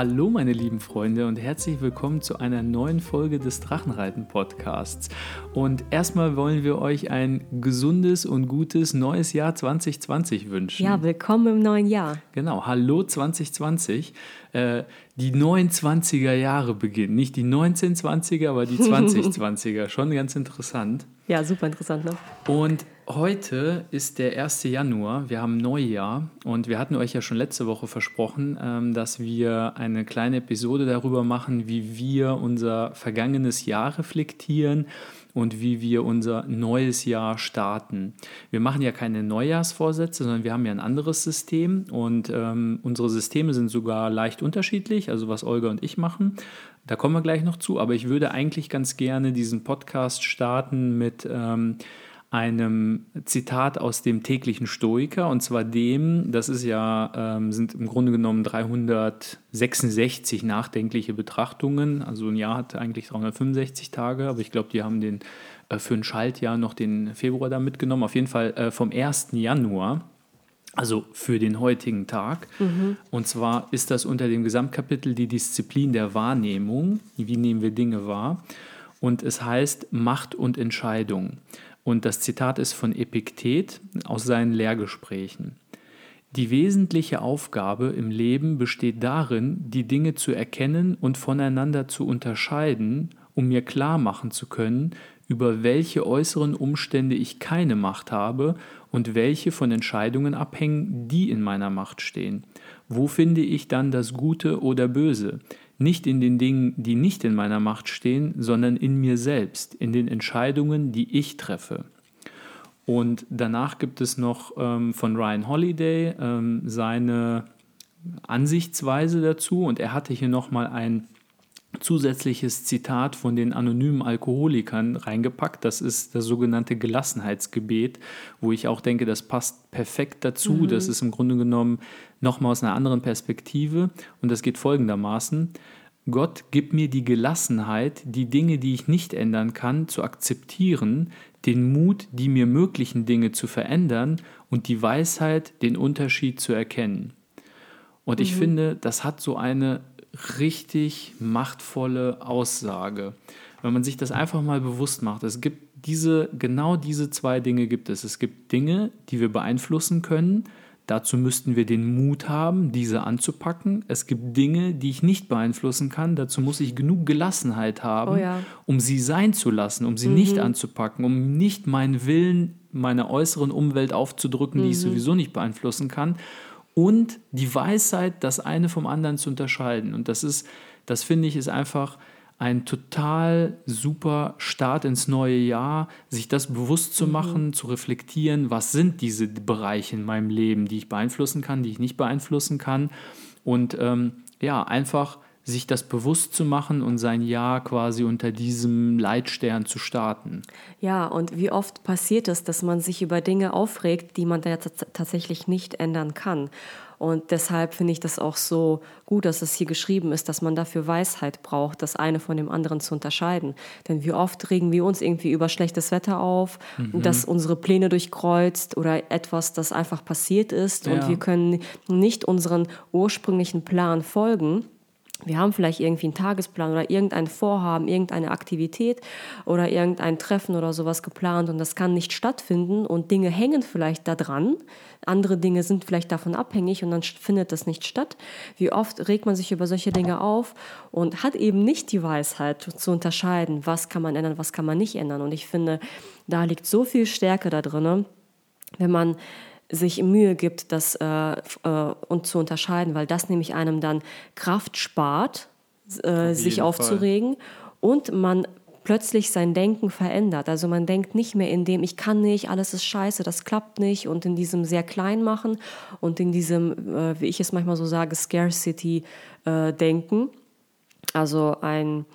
Hallo meine lieben Freunde und herzlich willkommen zu einer neuen Folge des Drachenreiten Podcasts. Und erstmal wollen wir euch ein gesundes und gutes neues Jahr 2020 wünschen. Ja, willkommen im neuen Jahr. Genau, hallo 2020. Äh, die 29er Jahre beginnen. Nicht die 1920er, aber die 2020er. Schon ganz interessant. Ja, super interessant, ne? Und heute ist der 1. Januar. Wir haben Neujahr und wir hatten euch ja schon letzte Woche versprochen, ähm, dass wir eine kleine Episode darüber machen, wie wir unser vergangenes Jahr reflektieren und wie wir unser neues Jahr starten. Wir machen ja keine Neujahrsvorsätze, sondern wir haben ja ein anderes System und ähm, unsere Systeme sind sogar leicht unterschiedlich, also was Olga und ich machen. Da kommen wir gleich noch zu, aber ich würde eigentlich ganz gerne diesen Podcast starten mit ähm, einem Zitat aus dem täglichen Stoiker und zwar dem, das ist ja, ähm, sind im Grunde genommen 366 nachdenkliche Betrachtungen. Also ein Jahr hat eigentlich 365 Tage, aber ich glaube, die haben den äh, für ein Schaltjahr noch den Februar da mitgenommen. Auf jeden Fall äh, vom 1. Januar. Also für den heutigen Tag. Mhm. Und zwar ist das unter dem Gesamtkapitel die Disziplin der Wahrnehmung. Wie nehmen wir Dinge wahr? Und es heißt Macht und Entscheidung. Und das Zitat ist von Epiktet aus seinen Lehrgesprächen. Die wesentliche Aufgabe im Leben besteht darin, die Dinge zu erkennen und voneinander zu unterscheiden, um mir klar machen zu können, über welche äußeren Umstände ich keine Macht habe und welche von Entscheidungen abhängen, die in meiner Macht stehen. Wo finde ich dann das Gute oder Böse? Nicht in den Dingen, die nicht in meiner Macht stehen, sondern in mir selbst, in den Entscheidungen, die ich treffe. Und danach gibt es noch ähm, von Ryan Holiday ähm, seine Ansichtsweise dazu und er hatte hier nochmal ein zusätzliches Zitat von den anonymen Alkoholikern reingepackt. Das ist das sogenannte Gelassenheitsgebet, wo ich auch denke, das passt perfekt dazu. Mhm. Das ist im Grunde genommen nochmal aus einer anderen Perspektive und das geht folgendermaßen. Gott, gib mir die Gelassenheit, die Dinge, die ich nicht ändern kann, zu akzeptieren, den Mut, die mir möglichen Dinge zu verändern und die Weisheit, den Unterschied zu erkennen. Und ich mhm. finde, das hat so eine richtig machtvolle Aussage. Wenn man sich das einfach mal bewusst macht, es gibt diese, genau diese zwei Dinge gibt es. Es gibt Dinge, die wir beeinflussen können. Dazu müssten wir den Mut haben, diese anzupacken. Es gibt Dinge, die ich nicht beeinflussen kann. Dazu muss ich genug Gelassenheit haben, oh ja. um sie sein zu lassen, um sie mhm. nicht anzupacken, um nicht meinen Willen meiner äußeren Umwelt aufzudrücken, mhm. die ich mhm. sowieso nicht beeinflussen kann und die Weisheit, das eine vom anderen zu unterscheiden. Und das ist, das finde ich, ist einfach ein total super Start ins neue Jahr, sich das bewusst zu mhm. machen, mhm. zu reflektieren, was sind diese Bereiche in meinem Leben, die ich beeinflussen kann, die ich nicht beeinflussen kann. Und ähm, ja, einfach sich das bewusst zu machen und sein Jahr quasi unter diesem Leitstern zu starten. Ja, und wie oft passiert es, dass man sich über Dinge aufregt, die man da tatsächlich nicht ändern kann. Und deshalb finde ich das auch so gut, dass es hier geschrieben ist, dass man dafür Weisheit braucht, das eine von dem anderen zu unterscheiden. Denn wie oft regen wir uns irgendwie über schlechtes Wetter auf, mhm. dass unsere Pläne durchkreuzt oder etwas, das einfach passiert ist ja. und wir können nicht unseren ursprünglichen Plan folgen wir haben vielleicht irgendwie einen Tagesplan oder irgendein Vorhaben, irgendeine Aktivität oder irgendein Treffen oder sowas geplant und das kann nicht stattfinden und Dinge hängen vielleicht da dran. Andere Dinge sind vielleicht davon abhängig und dann findet das nicht statt. Wie oft regt man sich über solche Dinge auf und hat eben nicht die Weisheit zu unterscheiden, was kann man ändern, was kann man nicht ändern. Und ich finde, da liegt so viel Stärke da drin, wenn man sich Mühe gibt, das äh, äh, und zu unterscheiden, weil das nämlich einem dann Kraft spart, äh, sich aufzuregen Fall. und man plötzlich sein Denken verändert. Also man denkt nicht mehr in dem, ich kann nicht, alles ist scheiße, das klappt nicht und in diesem sehr klein machen und in diesem, äh, wie ich es manchmal so sage, Scarcity-Denken. Äh, also ein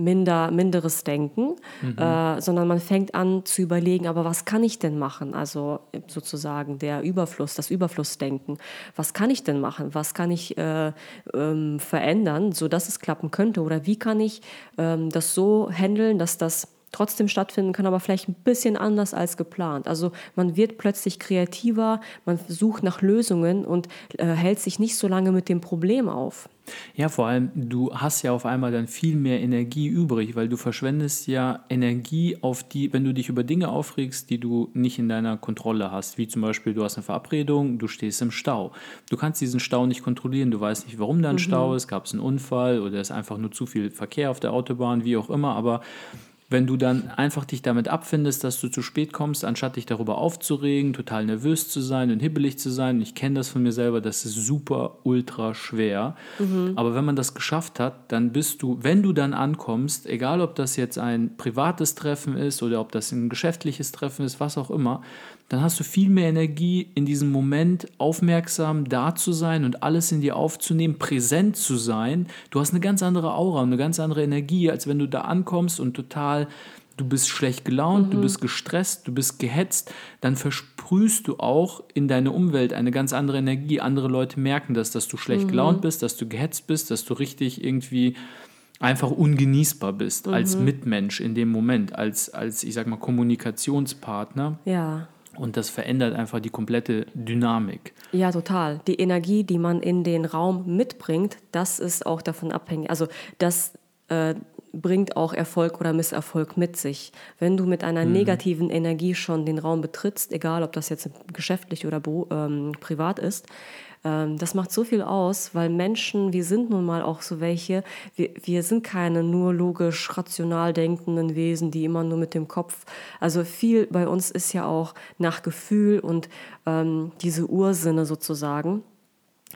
minder, minderes Denken, mhm. äh, sondern man fängt an zu überlegen, aber was kann ich denn machen? Also sozusagen der Überfluss, das Überflussdenken. Was kann ich denn machen? Was kann ich äh, ähm, verändern, sodass es klappen könnte? Oder wie kann ich ähm, das so handeln, dass das trotzdem stattfinden kann, aber vielleicht ein bisschen anders als geplant. Also man wird plötzlich kreativer, man sucht nach Lösungen und äh, hält sich nicht so lange mit dem Problem auf. Ja, vor allem, du hast ja auf einmal dann viel mehr Energie übrig, weil du verschwendest ja Energie auf die, wenn du dich über Dinge aufregst, die du nicht in deiner Kontrolle hast, wie zum Beispiel du hast eine Verabredung, du stehst im Stau. Du kannst diesen Stau nicht kontrollieren, du weißt nicht, warum da ein mhm. Stau ist, gab es einen Unfall oder ist einfach nur zu viel Verkehr auf der Autobahn, wie auch immer, aber wenn du dann einfach dich damit abfindest, dass du zu spät kommst, anstatt dich darüber aufzuregen, total nervös zu sein und hibbelig zu sein, ich kenne das von mir selber, das ist super, ultra schwer. Mhm. Aber wenn man das geschafft hat, dann bist du, wenn du dann ankommst, egal ob das jetzt ein privates Treffen ist oder ob das ein geschäftliches Treffen ist, was auch immer, dann hast du viel mehr Energie, in diesem Moment aufmerksam da zu sein und alles in dir aufzunehmen, präsent zu sein. Du hast eine ganz andere Aura und eine ganz andere Energie, als wenn du da ankommst und total, du bist schlecht gelaunt, mhm. du bist gestresst, du bist gehetzt. Dann versprühst du auch in deine Umwelt eine ganz andere Energie. Andere Leute merken das, dass du schlecht mhm. gelaunt bist, dass du gehetzt bist, dass du richtig irgendwie einfach ungenießbar bist mhm. als Mitmensch in dem Moment, als, als ich sag mal, Kommunikationspartner. Ja. Und das verändert einfach die komplette Dynamik. Ja, total. Die Energie, die man in den Raum mitbringt, das ist auch davon abhängig. Also das äh, bringt auch Erfolg oder Misserfolg mit sich. Wenn du mit einer mhm. negativen Energie schon den Raum betrittst, egal ob das jetzt geschäftlich oder ähm, privat ist, ähm, das macht so viel aus, weil Menschen, wir sind nun mal auch so welche, wir, wir sind keine nur logisch, rational denkenden Wesen, die immer nur mit dem Kopf, also viel bei uns ist ja auch nach Gefühl und ähm, diese Ursinne sozusagen.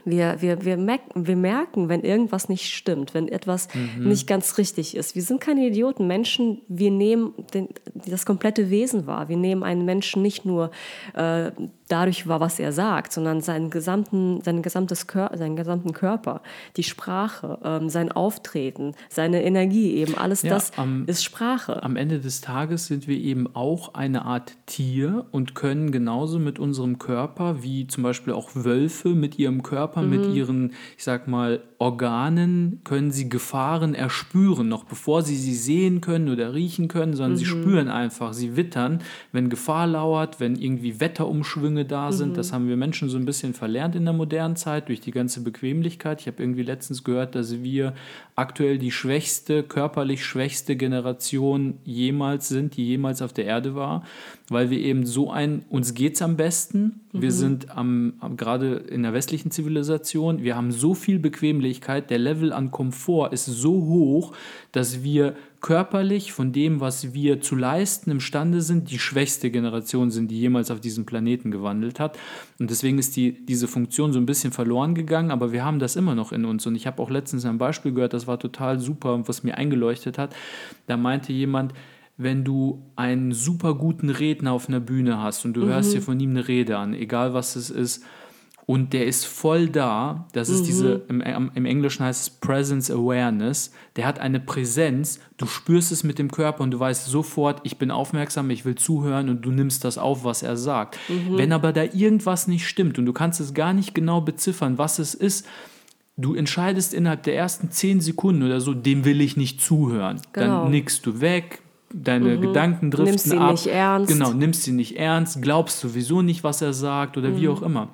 Wir, wir, wir, merken, wir merken, wenn irgendwas nicht stimmt, wenn etwas mhm. nicht ganz richtig ist. Wir sind keine Idioten. Menschen, wir nehmen den, das komplette Wesen wahr. Wir nehmen einen Menschen nicht nur äh, dadurch wahr, was er sagt, sondern seinen gesamten, sein gesamtes Kör seinen gesamten Körper, die Sprache, ähm, sein Auftreten, seine Energie, eben alles ja, das am, ist Sprache. Am Ende des Tages sind wir eben auch eine Art Tier und können genauso mit unserem Körper, wie zum Beispiel auch Wölfe mit ihrem Körper, mhm. mit ihren, ich sag mal, Organen, können sie Gefahren erspüren, noch bevor sie sie sehen können oder riechen können, sondern mhm. sie spüren einfach, sie wittern, wenn Gefahr lauert, wenn irgendwie Wetterumschwünge Zugänge da sind. Mhm. Das haben wir Menschen so ein bisschen verlernt in der modernen Zeit durch die ganze Bequemlichkeit. Ich habe irgendwie letztens gehört, dass wir aktuell die schwächste, körperlich schwächste Generation jemals sind, die jemals auf der Erde war, weil wir eben so ein, uns geht es am besten. Wir mhm. sind am, am gerade in der westlichen Zivilisation, wir haben so viel Bequemlichkeit, der Level an Komfort ist so hoch, dass wir körperlich von dem, was wir zu leisten imstande sind, die schwächste Generation sind, die jemals auf diesem Planeten gewandelt hat. Und deswegen ist die, diese Funktion so ein bisschen verloren gegangen, aber wir haben das immer noch in uns. Und ich habe auch letztens ein Beispiel gehört, das war total super, was mir eingeleuchtet hat. Da meinte jemand, wenn du einen super guten Redner auf einer Bühne hast und du mhm. hörst dir von ihm eine Rede an, egal was es ist, und der ist voll da. Das ist mhm. diese, im, im, Englischen heißt es Presence Awareness. Der hat eine Präsenz, du spürst es mit dem Körper und du weißt sofort, ich bin aufmerksam, ich will zuhören und du nimmst das auf, was er sagt. Mhm. Wenn aber da irgendwas nicht stimmt und du kannst es gar nicht genau beziffern, was es ist, du entscheidest innerhalb der ersten zehn Sekunden oder so, dem will ich nicht zuhören. Genau. Dann nickst du weg, deine mhm. Gedanken driften nimmst ab. Nimmst sie nicht ernst. Genau, nimmst sie nicht ernst, glaubst sowieso nicht, was er sagt oder mhm. wie auch immer.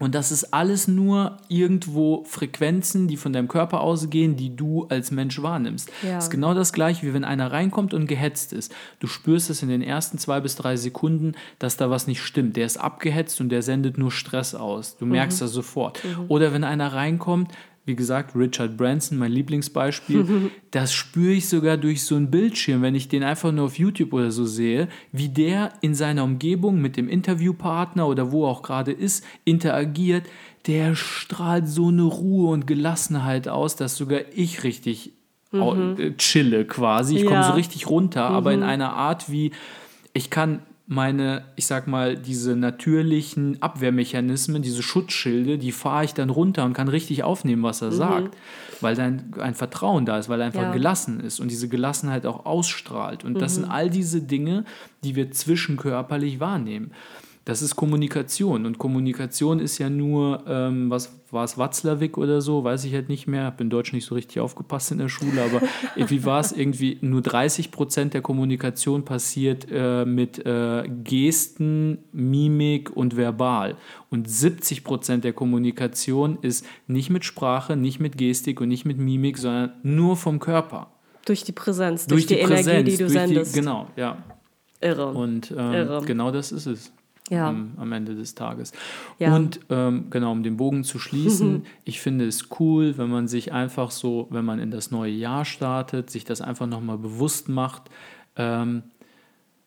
Und das ist alles nur irgendwo Frequenzen, die von deinem Körper ausgehen, die du als Mensch wahrnimmst. Ja. Das ist genau das gleiche, wie wenn einer reinkommt und gehetzt ist. Du spürst es in den ersten zwei bis drei Sekunden, dass da was nicht stimmt. Der ist abgehetzt und der sendet nur Stress aus. Du merkst mhm. das sofort. Mhm. Oder wenn einer reinkommt, wie gesagt, Richard Branson, mein Lieblingsbeispiel, das spüre ich sogar durch so einen Bildschirm, wenn ich den einfach nur auf YouTube oder so sehe, wie der in seiner Umgebung mit dem Interviewpartner oder wo auch gerade ist, interagiert. Der strahlt so eine Ruhe und Gelassenheit aus, dass sogar ich richtig mhm. Äh, chille quasi. Ich ja. komme so richtig runter, mhm. aber in mhm. einer Art wie, ich kann meine, ich sag mal, diese natürlichen Abwehrmechanismen, diese Schutzschilde, die fahre ich dann runter und kann richtig aufnehmen, was er mhm. sagt, weil dann ein Vertrauen da ist, weil er einfach ja. gelassen ist und diese Gelassenheit auch ausstrahlt. Und mhm. das sind all diese Dinge, die wir zwischenkörperlich wahrnehmen. Das ist Kommunikation. Und Kommunikation ist ja nur, ähm, was war es, Watzlawick oder so, weiß ich halt nicht mehr. Habe in Deutsch nicht so richtig aufgepasst in der Schule, aber wie war es irgendwie, nur 30 Prozent der Kommunikation passiert äh, mit äh, Gesten, Mimik und verbal. Und 70 Prozent der Kommunikation ist nicht mit Sprache, nicht mit Gestik und nicht mit Mimik, sondern nur vom Körper. Durch die Präsenz, durch, durch die, die Präsenz, Energie, die du sendest. Die, genau, ja. Irre. Und ähm, Irre. genau das ist es ja. am, am, Ende des Tages. Ja. Und ähm, genau, um den Bogen zu schließen, ich finde es cool, wenn man sich einfach so, wenn man in das neue Jahr startet, sich das einfach nochmal bewusst macht, ähm,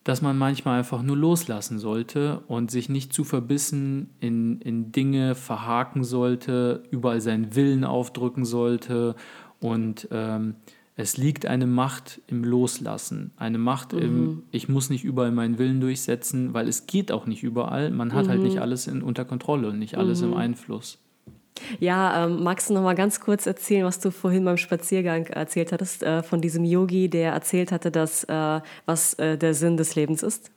dass man manchmal einfach nur loslassen sollte und sich nicht zu verbissen in, in Dinge verhaken sollte, überall seinen Willen aufdrücken sollte und ähm, es liegt eine Macht im Loslassen, eine Macht mhm. im, ich muss nicht überall meinen Willen durchsetzen, weil es geht auch nicht überall. Man hat mhm. halt nicht mhm. alles in, unter Kontrolle und nicht alles mhm. im Einfluss. Ja, ähm, magst du noch mal ganz kurz erzählen, was du vorhin beim Spaziergang erzählt hattest, äh, von diesem Yogi, der erzählt hatte, dass, äh, was äh, der Sinn des Lebens ist?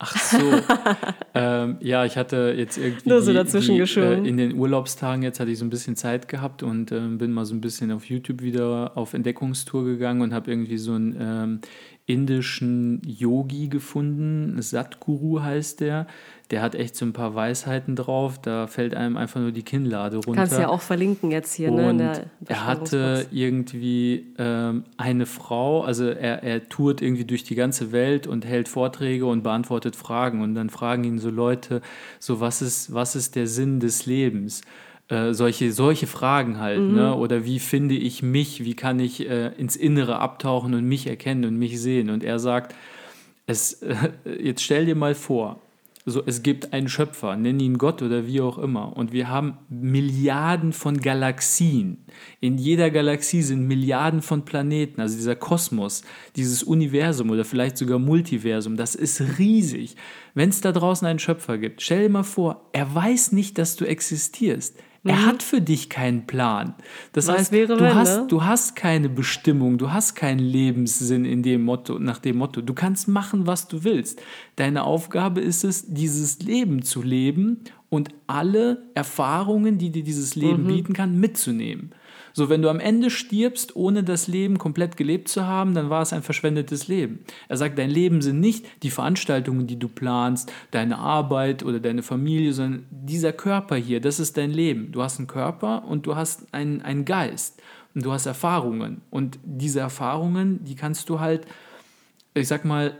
Ach so. ähm, ja, ich hatte jetzt irgendwie Nur so dazwischen die, äh, in den Urlaubstagen jetzt hatte ich so ein bisschen Zeit gehabt und äh, bin mal so ein bisschen auf YouTube wieder auf Entdeckungstour gegangen und habe irgendwie so einen ähm, indischen Yogi gefunden. Satguru heißt der der hat echt so ein paar Weisheiten drauf. Da fällt einem einfach nur die Kinnlade runter. Kannst ja auch verlinken jetzt hier. Und ne, er hatte irgendwie ähm, eine Frau, also er, er tourt irgendwie durch die ganze Welt und hält Vorträge und beantwortet Fragen. Und dann fragen ihn so Leute, so was ist, was ist der Sinn des Lebens? Äh, solche, solche Fragen halt, ne? mhm. ne? Oder wie finde ich mich? Wie kann ich äh, ins Innere abtauchen und mich erkennen und mich sehen? Und er sagt, es, äh, jetzt stell dir mal vor, so, es gibt einen Schöpfer, nenn ihn Gott oder wie auch immer. Und wir haben Milliarden von Galaxien. In jeder Galaxie sind Milliarden von Planeten. Also dieser Kosmos, dieses Universum oder vielleicht sogar Multiversum, das ist riesig. Wenn es da draußen einen Schöpfer gibt, stell dir mal vor, er weiß nicht, dass du existierst. Er mhm. hat für dich keinen Plan. Das Was heißt, wäre, du, wenn, hast, ne? du hast keine Bestimmung, du hast keinen Lebenssinn in dem Motto, nach dem Motto. Du kannst machen, was du willst. Deine Aufgabe ist es, dieses Leben zu leben und alle Erfahrungen, die dir dieses Leben mhm. bieten kann, mitzunehmen. So, wenn du am Ende stirbst, ohne das Leben komplett gelebt zu haben, dann war es ein verschwendetes Leben. Er sagt, dein Leben sind nicht die Veranstaltungen, die du planst, deine Arbeit oder deine Familie, sondern dieser Körper hier, das ist dein Leben. Du hast einen Körper und du hast einen, einen Geist und du hast Erfahrungen. Und diese Erfahrungen, die kannst du halt, ich sag mal,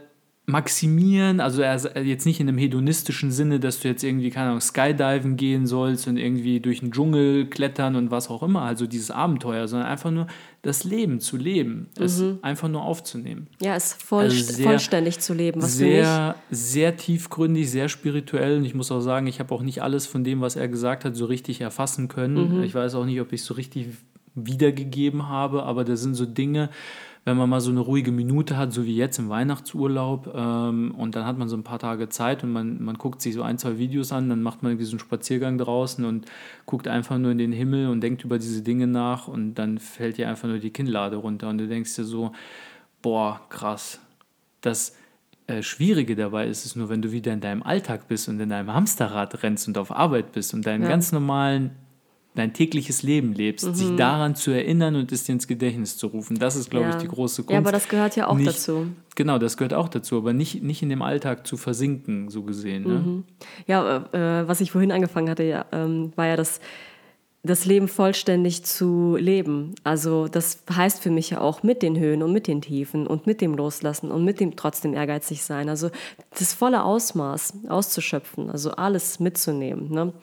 maximieren, also jetzt nicht in einem hedonistischen Sinne, dass du jetzt irgendwie, keine Ahnung, Skydiven gehen sollst und irgendwie durch den Dschungel klettern und was auch immer, also dieses Abenteuer, sondern einfach nur das Leben zu leben, mhm. es einfach nur aufzunehmen. Ja, es voll, also sehr, vollständig zu leben. Was sehr, sehr tiefgründig, sehr spirituell und ich muss auch sagen, ich habe auch nicht alles von dem, was er gesagt hat, so richtig erfassen können. Mhm. Ich weiß auch nicht, ob ich es so richtig wiedergegeben habe, aber da sind so Dinge, wenn man mal so eine ruhige Minute hat, so wie jetzt im Weihnachtsurlaub, ähm, und dann hat man so ein paar Tage Zeit und man, man guckt sich so ein, zwei Videos an, dann macht man diesen Spaziergang draußen und guckt einfach nur in den Himmel und denkt über diese Dinge nach und dann fällt dir einfach nur die Kinnlade runter und du denkst dir so, boah, krass. Das äh, Schwierige dabei ist es nur, wenn du wieder in deinem Alltag bist und in deinem Hamsterrad rennst und auf Arbeit bist und deinen ja. ganz normalen dein tägliches Leben lebst, mhm. sich daran zu erinnern und es dir ins Gedächtnis zu rufen. Das ist, glaube ja. ich, die große Kunst. Ja, aber das gehört ja auch nicht, dazu. Genau, das gehört auch dazu, aber nicht, nicht in dem Alltag zu versinken, so gesehen. Ne? Mhm. Ja, äh, was ich vorhin angefangen hatte, ja, ähm, war ja das, das Leben vollständig zu leben. Also das heißt für mich ja auch mit den Höhen und mit den Tiefen und mit dem Loslassen und mit dem trotzdem ehrgeizig sein. Also das volle Ausmaß auszuschöpfen, also alles mitzunehmen. Ne?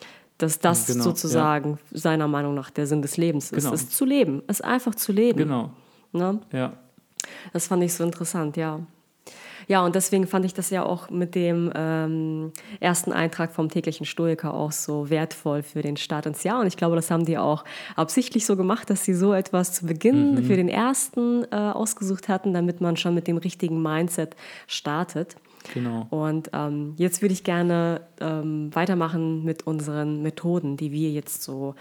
Dass das genau, sozusagen ja. seiner Meinung nach der Sinn des Lebens ist. Genau. Es zu leben, es einfach zu leben. Genau. Ne? Ja. Das fand ich so interessant, ja. Ja, und deswegen fand ich das ja auch mit dem ähm, ersten Eintrag vom täglichen Stoiker auch so wertvoll für den Start ins Jahr. Und ich glaube, das haben die auch absichtlich so gemacht, dass sie so etwas zu Beginn mhm. für den ersten äh, ausgesucht hatten, damit man schon mit dem richtigen Mindset startet. Genau. Und ähm, jetzt würde ich gerne ähm, weitermachen mit unseren Methoden, die wir jetzt so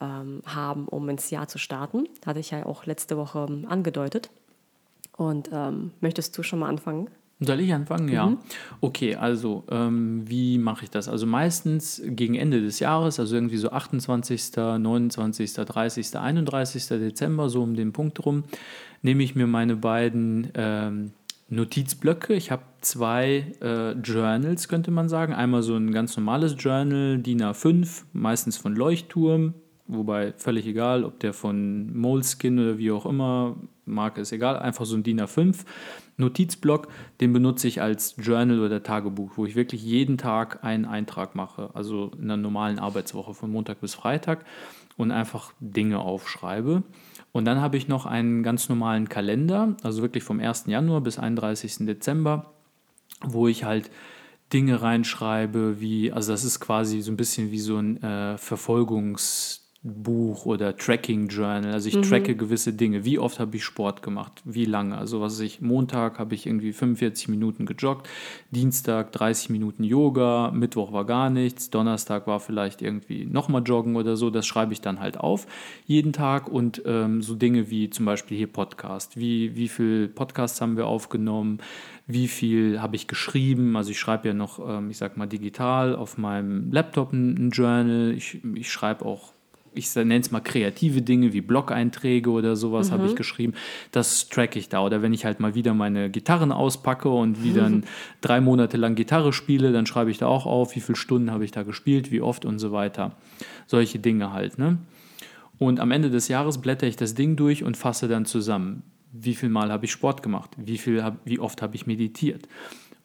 ähm, haben, um ins Jahr zu starten. Hatte ich ja auch letzte Woche angedeutet. Und ähm, möchtest du schon mal anfangen? Soll ich anfangen? Ja. Mhm. Okay, also ähm, wie mache ich das? Also meistens gegen Ende des Jahres, also irgendwie so 28., 29., 30., 31. Dezember, so um den Punkt rum, nehme ich mir meine beiden ähm, Notizblöcke. Ich habe zwei äh, Journals, könnte man sagen. Einmal so ein ganz normales Journal, DIN A5, meistens von Leuchtturm, wobei völlig egal, ob der von Moleskin oder wie auch immer, Marke ist egal, einfach so ein DIN A5 Notizblock, den benutze ich als Journal oder Tagebuch, wo ich wirklich jeden Tag einen Eintrag mache, also in einer normalen Arbeitswoche von Montag bis Freitag und einfach Dinge aufschreibe. Und dann habe ich noch einen ganz normalen Kalender, also wirklich vom 1. Januar bis 31. Dezember, wo ich halt Dinge reinschreibe, wie, also das ist quasi so ein bisschen wie so ein äh, Verfolgungs- Buch oder Tracking Journal. Also ich mhm. tracke gewisse Dinge. Wie oft habe ich Sport gemacht? Wie lange? Also was ich Montag habe ich irgendwie 45 Minuten gejoggt, Dienstag 30 Minuten Yoga, Mittwoch war gar nichts, Donnerstag war vielleicht irgendwie nochmal joggen oder so. Das schreibe ich dann halt auf jeden Tag und ähm, so Dinge wie zum Beispiel hier Podcast. Wie, wie viel Podcasts haben wir aufgenommen? Wie viel habe ich geschrieben? Also ich schreibe ja noch, ähm, ich sag mal, digital auf meinem Laptop ein, ein Journal. Ich, ich schreibe auch ich nenne es mal kreative Dinge wie Blog-Einträge oder sowas mhm. habe ich geschrieben. Das track ich da. Oder wenn ich halt mal wieder meine Gitarren auspacke und wieder mhm. drei Monate lang Gitarre spiele, dann schreibe ich da auch auf, wie viele Stunden habe ich da gespielt, wie oft und so weiter. Solche Dinge halt. Ne? Und am Ende des Jahres blätter ich das Ding durch und fasse dann zusammen. Wie viel Mal habe ich Sport gemacht? Wie, viel hab, wie oft habe ich meditiert?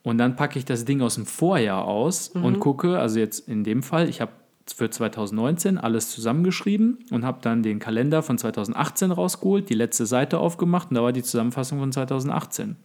Und dann packe ich das Ding aus dem Vorjahr aus mhm. und gucke, also jetzt in dem Fall, ich habe für 2019 alles zusammengeschrieben und habe dann den Kalender von 2018 rausgeholt, die letzte Seite aufgemacht und da war die Zusammenfassung von 2018.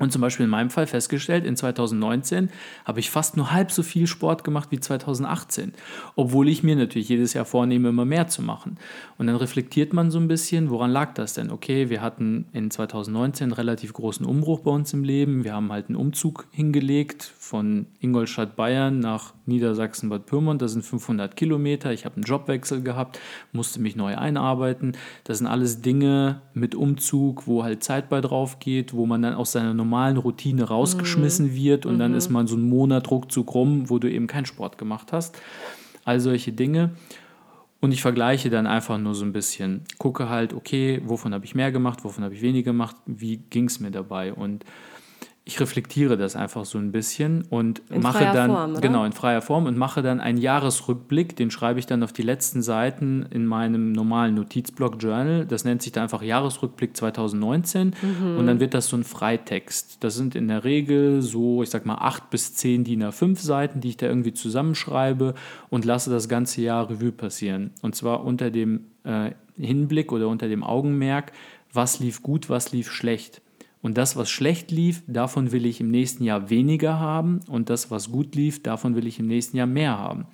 Und zum Beispiel in meinem Fall festgestellt, in 2019 habe ich fast nur halb so viel Sport gemacht wie 2018, obwohl ich mir natürlich jedes Jahr vornehme, immer mehr zu machen. Und dann reflektiert man so ein bisschen, woran lag das denn? Okay, wir hatten in 2019 einen relativ großen Umbruch bei uns im Leben. Wir haben halt einen Umzug hingelegt von Ingolstadt, Bayern nach Niedersachsen-Bad Pyrmont. Das sind 500 Kilometer. Ich habe einen Jobwechsel gehabt, musste mich neu einarbeiten. Das sind alles Dinge mit Umzug, wo halt Zeit bei drauf geht, wo man dann aus seiner normalen Routine rausgeschmissen mhm. wird und mhm. dann ist man so einen Monat ruckzuck rum, wo du eben keinen Sport gemacht hast. All solche Dinge. Und ich vergleiche dann einfach nur so ein bisschen, gucke halt, okay, wovon habe ich mehr gemacht, wovon habe ich weniger gemacht, wie ging es mir dabei. Und ich reflektiere das einfach so ein bisschen und in mache dann Form, genau in freier Form und mache dann einen Jahresrückblick, den schreibe ich dann auf die letzten Seiten in meinem normalen Notizblock Journal. Das nennt sich dann einfach Jahresrückblick 2019 mhm. und dann wird das so ein Freitext. Das sind in der Regel so, ich sag mal acht bis zehn DIN A5 Seiten, die ich da irgendwie zusammenschreibe und lasse das ganze Jahr Revue passieren. Und zwar unter dem äh, Hinblick oder unter dem Augenmerk, was lief gut, was lief schlecht. Und das, was schlecht lief, davon will ich im nächsten Jahr weniger haben. Und das, was gut lief, davon will ich im nächsten Jahr mehr haben.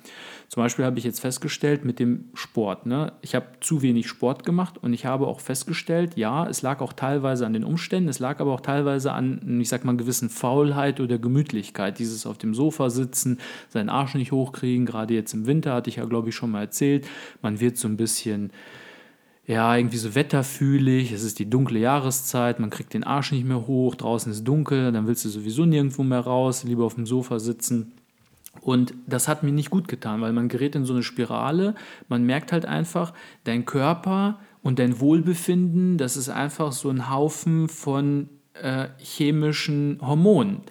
Zum Beispiel habe ich jetzt festgestellt mit dem Sport. Ne? Ich habe zu wenig Sport gemacht und ich habe auch festgestellt, ja, es lag auch teilweise an den Umständen, es lag aber auch teilweise an, ich sag mal, gewissen Faulheit oder Gemütlichkeit. Dieses auf dem Sofa sitzen, seinen Arsch nicht hochkriegen. Gerade jetzt im Winter hatte ich ja, glaube ich, schon mal erzählt. Man wird so ein bisschen ja, irgendwie so wetterfühlig, es ist die dunkle Jahreszeit, man kriegt den Arsch nicht mehr hoch, draußen ist dunkel, dann willst du sowieso nirgendwo mehr raus, lieber auf dem Sofa sitzen. Und das hat mir nicht gut getan, weil man gerät in so eine Spirale, man merkt halt einfach, dein Körper und dein Wohlbefinden, das ist einfach so ein Haufen von äh, chemischen Hormonen.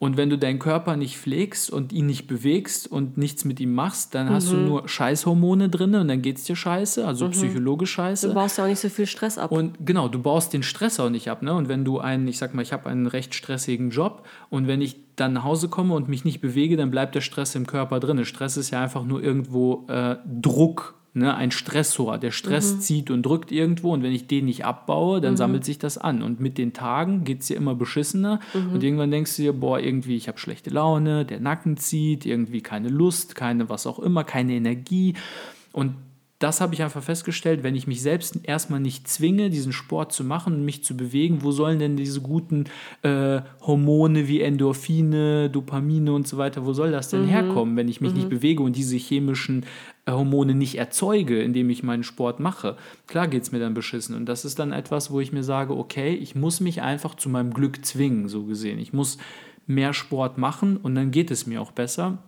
Und wenn du deinen Körper nicht pflegst und ihn nicht bewegst und nichts mit ihm machst, dann mhm. hast du mhm. nur Scheißhormone drin und dann geht es dir scheiße, also mhm. psychologisch scheiße. Du baust ja auch nicht so viel Stress ab. Und genau, du baust den Stress auch nicht ab. Ne? Und wenn du einen, ich sag mal, ich habe einen recht stressigen Job und wenn ich dann nach Hause komme und mich nicht bewege, dann bleibt der Stress im Körper drin. Stress ist ja einfach nur irgendwo äh, Druck ne, ein Stressor. Der Stress mhm. zieht und drückt irgendwo und wenn ich den nicht abbaue, dann mhm. sammelt sich das an. Und mit den Tagen geht es dir immer beschissener mhm. und irgendwann denkst du dir, boah, irgendwie, ich habe schlechte Laune, der Nacken zieht, irgendwie keine Lust, keine was auch immer, keine Energie. Und das habe ich einfach festgestellt, wenn ich mich selbst erstmal nicht zwinge, diesen Sport zu machen und mich zu bewegen, wo sollen denn diese guten äh, Hormone wie Endorphine, Dopamine und so weiter, wo soll das denn mhm. herkommen, wenn ich mich mhm. nicht bewege und diese chemischen äh, Hormone nicht erzeuge, indem ich meinen Sport mache? Klar geht es mir dann beschissen. Und das ist dann etwas, wo ich mir sage, okay, ich muss mich einfach zu meinem Glück zwingen, so gesehen. Ich muss mehr Sport machen und dann geht es mir auch besser.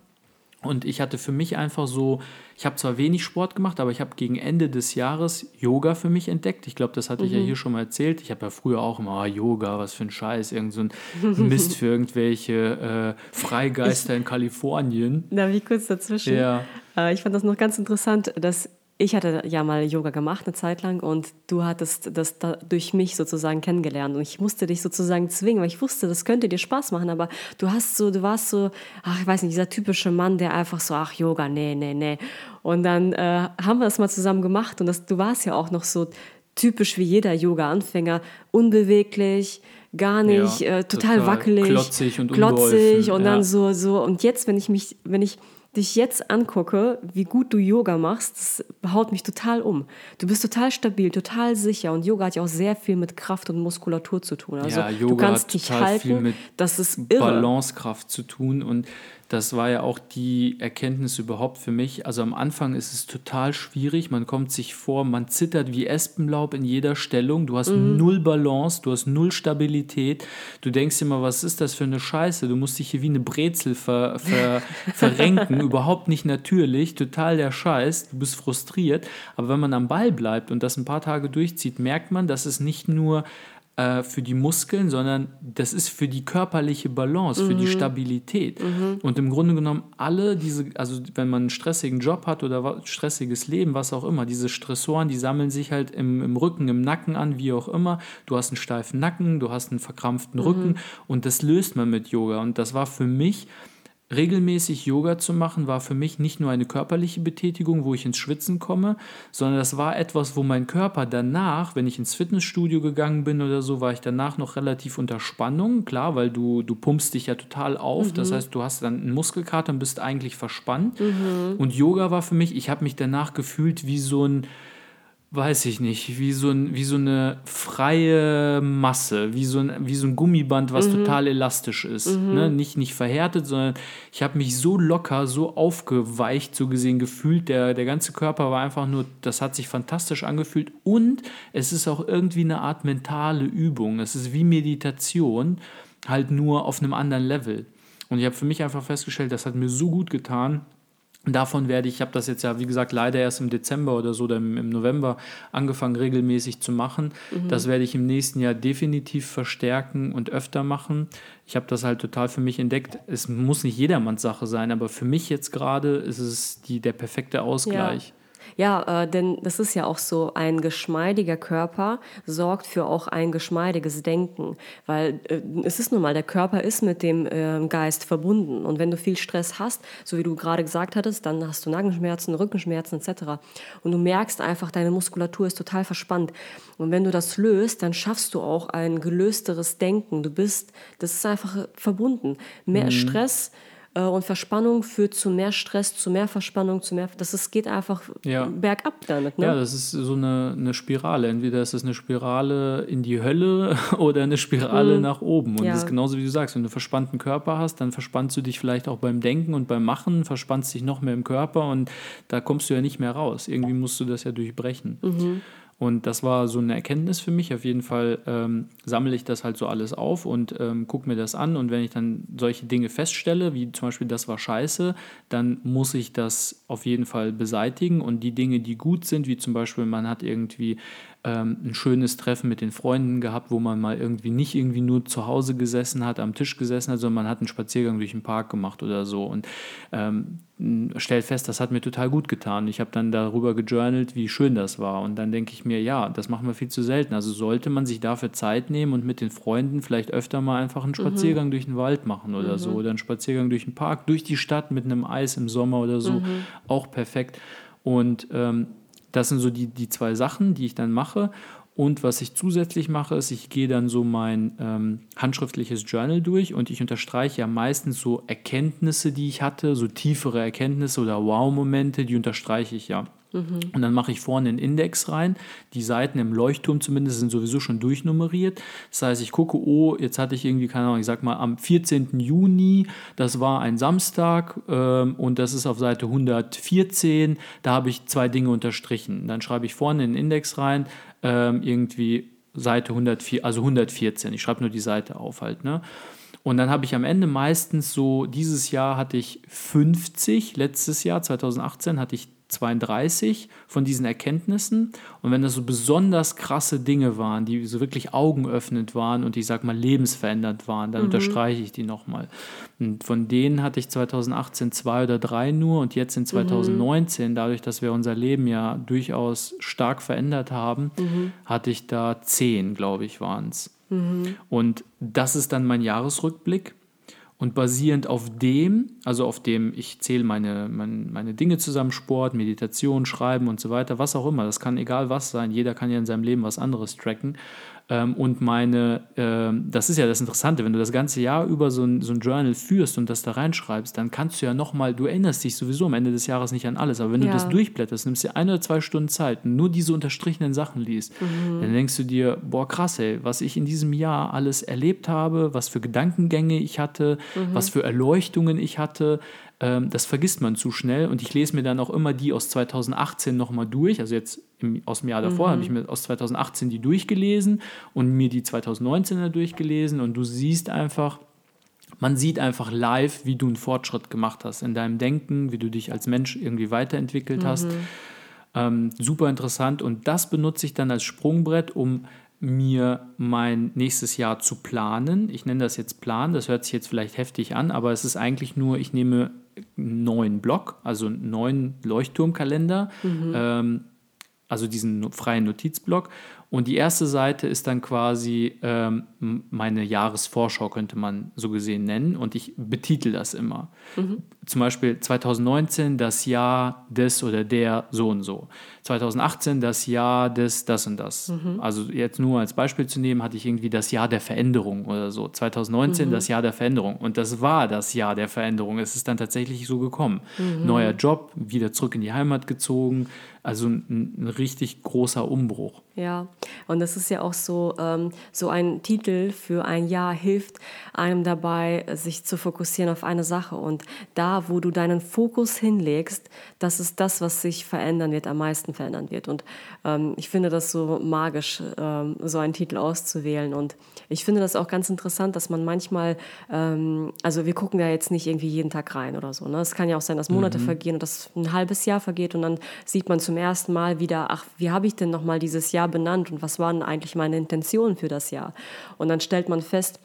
Und ich hatte für mich einfach so, ich habe zwar wenig Sport gemacht, aber ich habe gegen Ende des Jahres Yoga für mich entdeckt. Ich glaube, das hatte mhm. ich ja mhm. hier schon mal erzählt. Ich habe ja früher auch immer, oh, Yoga, was für ein Scheiß, irgend so ein Mist für irgendwelche äh, Freigeister ich, in Kalifornien. Da wie kurz dazwischen. Ja. Äh, ich fand das noch ganz interessant, dass ich hatte ja mal Yoga gemacht eine Zeit lang und du hattest das da durch mich sozusagen kennengelernt und ich musste dich sozusagen zwingen, weil ich wusste, das könnte dir Spaß machen, aber du hast so, du warst so, ach, ich weiß nicht, dieser typische Mann, der einfach so, ach, Yoga, nee, nee, nee. Und dann äh, haben wir das mal zusammen gemacht und das, du warst ja auch noch so typisch wie jeder Yoga-Anfänger, unbeweglich, gar nicht, ja, äh, total, total, wackelig, klotzig und klotzig und ja. dann so, so. Und jetzt, wenn ich mich, wenn ich dich jetzt angucke, wie gut du Yoga machst, das haut mich total um. Du bist total stabil, total sicher und Yoga hat ja auch sehr viel mit Kraft und Muskulatur zu tun. Also ja, Yoga du kannst hat dich halten, viel mit das ist irre. Balancekraft zu tun und das war ja auch die Erkenntnis überhaupt für mich. Also am Anfang ist es total schwierig. Man kommt sich vor, man zittert wie Espenlaub in jeder Stellung. Du hast mhm. null Balance, du hast null Stabilität. Du denkst immer, was ist das für eine Scheiße? Du musst dich hier wie eine Brezel ver, ver, verrenken. überhaupt nicht natürlich. Total der Scheiß. Du bist frustriert. Aber wenn man am Ball bleibt und das ein paar Tage durchzieht, merkt man, dass es nicht nur äh, für die Muskeln, sondern das ist für die körperliche Balance, mhm. für die mhm. Stabilität. Mhm. Und im Grunde genommen alle diese, also wenn man einen stressigen Job hat oder stressiges Leben, was auch immer, diese Stressoren, die sammeln sich halt im, im Rücken, im Nacken an, wie auch immer. Du hast einen steifen Nacken, du hast einen verkrampften Rücken mhm. und das löst man mit Yoga. Und das war für mich regelmäßig Yoga zu machen, war für mich nicht nur eine körperliche Betätigung, wo ich ins Schwitzen komme, sondern das war etwas, wo mein Körper danach, wenn ich ins Fitnessstudio gegangen bin oder so, war ich danach noch relativ unter Spannung, klar, weil du, du pumpst dich ja total auf, mhm. das heißt, du hast dann einen Muskelkater und bist eigentlich verspannt. Mhm. Und Yoga war für mich, ich habe mich danach gefühlt wie so ein weiß ich nicht, wie so, ein, wie so eine freie Masse, wie so ein, wie so ein Gummiband, was mhm. total elastisch ist. Mhm. Ne? Nicht, nicht verhärtet, sondern ich habe mich so locker, so aufgeweicht so gesehen gefühlt. Der, der ganze Körper war einfach nur, das hat sich fantastisch angefühlt und es ist auch irgendwie eine Art mentale Übung. Es ist wie Meditation, halt nur auf einem anderen Level. Und ich habe für mich einfach festgestellt, das hat mir so gut getan Davon werde ich, ich habe das jetzt ja, wie gesagt, leider erst im Dezember oder so, oder im, im November angefangen, regelmäßig zu machen. Mhm. Das werde ich im nächsten Jahr definitiv verstärken und öfter machen. Ich habe das halt total für mich entdeckt. Es muss nicht jedermanns Sache sein, aber für mich jetzt gerade ist es die, der perfekte Ausgleich. Ja. Ja, äh, denn das ist ja auch so, ein geschmeidiger Körper sorgt für auch ein geschmeidiges Denken, weil äh, es ist nun mal, der Körper ist mit dem äh, Geist verbunden und wenn du viel Stress hast, so wie du gerade gesagt hattest, dann hast du Nackenschmerzen, Rückenschmerzen etc. Und du merkst einfach, deine Muskulatur ist total verspannt. Und wenn du das löst, dann schaffst du auch ein gelösteres Denken. Du bist, das ist einfach verbunden. Mehr mhm. Stress äh, und Verspannung führt zu mehr Stress, zu mehr Verspannung, zu mehr. Das ist, geht einfach ja. bergab damit. Ne? Ja, das ist so eine, eine Spirale. Entweder ist es eine Spirale in die Hölle oder eine Spirale mhm. nach oben. Und ja. das ist genauso wie du sagst, wenn du einen verspannten Körper hast, dann verspannst du dich vielleicht auch beim Denken und beim Machen, verspannst dich noch mehr im Körper und da kommst du ja nicht mehr raus. Irgendwie musst du das ja durchbrechen. Mhm. Und das war so eine Erkenntnis für mich. Auf jeden Fall ähm, sammle ich das halt so alles auf und ähm, gucke mir das an. Und wenn ich dann solche Dinge feststelle, wie zum Beispiel das war scheiße, dann muss ich das auf jeden Fall beseitigen. Und die Dinge, die gut sind, wie zum Beispiel man hat irgendwie ähm, ein schönes Treffen mit den Freunden gehabt, wo man mal irgendwie nicht irgendwie nur zu Hause gesessen hat, am Tisch gesessen hat, sondern man hat einen Spaziergang durch den Park gemacht oder so und ähm, stellt fest, das hat mir total gut getan. Ich habe dann darüber gejournalt, wie schön das war und dann denke ich mir, ja, das machen wir viel zu selten. Also sollte man sich dafür Zeit nehmen und mit den Freunden vielleicht öfter mal einfach einen Spaziergang mhm. durch den Wald machen oder mhm. so oder einen Spaziergang durch den Park, durch die Stadt mit einem Eis im Sommer oder so, mhm. auch perfekt. Und ähm, das sind so die, die zwei Sachen, die ich dann mache. Und was ich zusätzlich mache, ist, ich gehe dann so mein ähm, handschriftliches Journal durch und ich unterstreiche ja meistens so Erkenntnisse, die ich hatte, so tiefere Erkenntnisse oder Wow-Momente, die unterstreiche ich ja. Und dann mache ich vorne einen Index rein. Die Seiten im Leuchtturm zumindest sind sowieso schon durchnummeriert. Das heißt, ich gucke, oh, jetzt hatte ich irgendwie, keine Ahnung, ich sag mal, am 14. Juni, das war ein Samstag ähm, und das ist auf Seite 114, da habe ich zwei Dinge unterstrichen. Dann schreibe ich vorne einen Index rein, ähm, irgendwie Seite 104, also 114. Ich schreibe nur die Seite auf halt, ne? Und dann habe ich am Ende meistens so, dieses Jahr hatte ich 50, letztes Jahr, 2018, hatte ich 32 von diesen Erkenntnissen. Und wenn das so besonders krasse Dinge waren, die so wirklich augenöffnend waren und ich sag mal lebensverändernd waren, dann mhm. unterstreiche ich die nochmal. Und von denen hatte ich 2018 zwei oder drei nur und jetzt in 2019, mhm. dadurch, dass wir unser Leben ja durchaus stark verändert haben, mhm. hatte ich da zehn, glaube ich, waren es. Mhm. Und das ist dann mein Jahresrückblick. Und basierend auf dem, also auf dem, ich zähle meine, meine, meine, Dinge zusammen, Sport, Meditation, Schreiben und so weiter, was auch immer, das kann egal was sein, jeder kann ja in seinem Leben was anderes tracken. Ähm, und meine, ähm, das ist ja das Interessante, wenn du das ganze Jahr über so ein, so ein Journal führst und das da reinschreibst, dann kannst du ja nochmal, du erinnerst dich sowieso am Ende des Jahres nicht an alles, aber wenn ja. du das durchblätterst, nimmst dir ein oder zwei Stunden Zeit und nur diese unterstrichenen Sachen liest, mhm. dann denkst du dir, boah krass ey, was ich in diesem Jahr alles erlebt habe, was für Gedankengänge ich hatte, mhm. was für Erleuchtungen ich hatte, ähm, das vergisst man zu schnell und ich lese mir dann auch immer die aus 2018 nochmal durch. Also jetzt im, aus dem Jahr davor mhm. habe ich mir aus 2018 die durchgelesen und mir die 2019er durchgelesen und du siehst einfach, man sieht einfach live, wie du einen Fortschritt gemacht hast in deinem Denken, wie du dich als Mensch irgendwie weiterentwickelt mhm. hast. Ähm, super interessant und das benutze ich dann als Sprungbrett, um mir mein nächstes Jahr zu planen. Ich nenne das jetzt Plan, das hört sich jetzt vielleicht heftig an, aber es ist eigentlich nur, ich nehme einen neuen Block, also einen neuen Leuchtturmkalender, mhm. ähm, also diesen freien Notizblock. Und die erste Seite ist dann quasi ähm, meine Jahresvorschau, könnte man so gesehen nennen. Und ich betitel das immer. Mhm. Zum Beispiel 2019 das Jahr des oder der so und so. 2018 das Jahr des das und das. Mhm. Also jetzt nur als Beispiel zu nehmen, hatte ich irgendwie das Jahr der Veränderung oder so. 2019 mhm. das Jahr der Veränderung. Und das war das Jahr der Veränderung. Es ist dann tatsächlich so gekommen. Mhm. Neuer Job, wieder zurück in die Heimat gezogen, also ein, ein, richtig großer Umbruch. Ja, und das ist ja auch so, ähm, so ein Titel für ein Jahr hilft einem dabei, sich zu fokussieren auf eine Sache. Und da, wo du deinen Fokus hinlegst, das ist das, was sich verändern wird, am meisten verändern wird. Und ähm, ich finde das so magisch, ähm, so einen Titel auszuwählen. Und ich finde das auch ganz interessant, dass man manchmal, ähm, also wir gucken da jetzt nicht irgendwie jeden Tag rein oder so. Ne? Es kann ja auch sein, dass Monate mhm. vergehen und dass ein halbes Jahr vergeht und dann sieht man zum ersten Mal wieder, ach, wie habe ich denn nochmal dieses Jahr benannt und was waren eigentlich meine Intentionen für das Jahr? Und dann stellt man fest,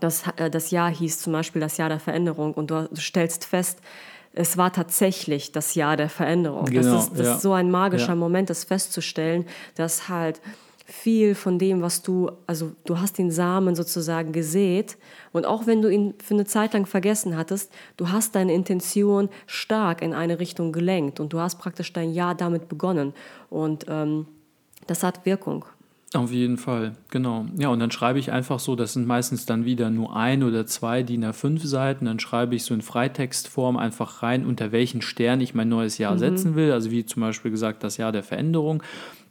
dass äh, das Jahr hieß zum Beispiel das Jahr der Veränderung und du stellst fest, es war tatsächlich das Jahr der Veränderung. Genau, das ist, das ja. ist so ein magischer ja. Moment, das festzustellen, dass halt viel von dem, was du, also du hast den Samen sozusagen gesät und auch wenn du ihn für eine Zeit lang vergessen hattest, du hast deine Intention stark in eine Richtung gelenkt und du hast praktisch dein Jahr damit begonnen und ähm, das hat Wirkung. Auf jeden Fall, genau. Ja, und dann schreibe ich einfach so, das sind meistens dann wieder nur ein oder zwei DIN A5 Seiten, dann schreibe ich so in Freitextform einfach rein, unter welchen Stern ich mein neues Jahr mhm. setzen will, also wie zum Beispiel gesagt das Jahr der Veränderung.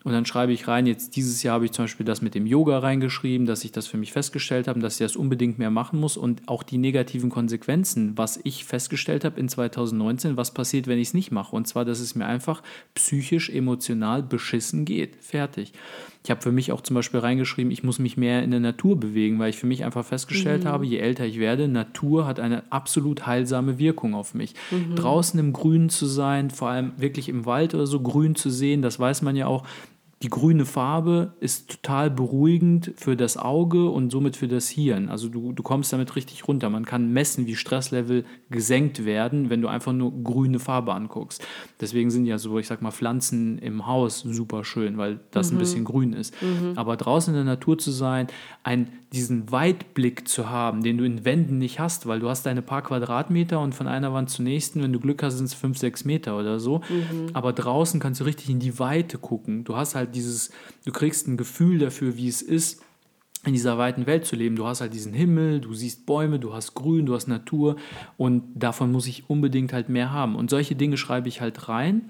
Und dann schreibe ich rein, jetzt dieses Jahr habe ich zum Beispiel das mit dem Yoga reingeschrieben, dass ich das für mich festgestellt habe, dass ich das unbedingt mehr machen muss und auch die negativen Konsequenzen, was ich festgestellt habe in 2019, was passiert, wenn ich es nicht mache. Und zwar, dass es mir einfach psychisch, emotional beschissen geht. Fertig. Ich habe für mich auch zum Beispiel reingeschrieben, ich muss mich mehr in der Natur bewegen, weil ich für mich einfach festgestellt mhm. habe, je älter ich werde, Natur hat eine absolut heilsame Wirkung auf mich. Mhm. Draußen im Grünen zu sein, vor allem wirklich im Wald oder so grün zu sehen, das weiß man ja auch, die grüne Farbe ist total beruhigend für das Auge und somit für das Hirn. Also du, du kommst damit richtig runter. Man kann messen, wie Stresslevel gesenkt werden, wenn du einfach nur grüne Farbe anguckst. Deswegen sind ja so, ich sag mal, Pflanzen im Haus super schön, weil das mhm. ein bisschen grün ist. Mhm. Aber draußen in der Natur zu sein, ein, diesen Weitblick zu haben, den du in Wänden nicht hast, weil du hast deine paar Quadratmeter und von einer Wand zur nächsten, wenn du Glück hast, sind es fünf, sechs Meter oder so. Mhm. Aber draußen kannst du richtig in die Weite gucken. Du hast halt halt dieses, du kriegst ein Gefühl dafür, wie es ist, in dieser weiten Welt zu leben. Du hast halt diesen Himmel, du siehst Bäume, du hast Grün, du hast Natur und davon muss ich unbedingt halt mehr haben. Und solche Dinge schreibe ich halt rein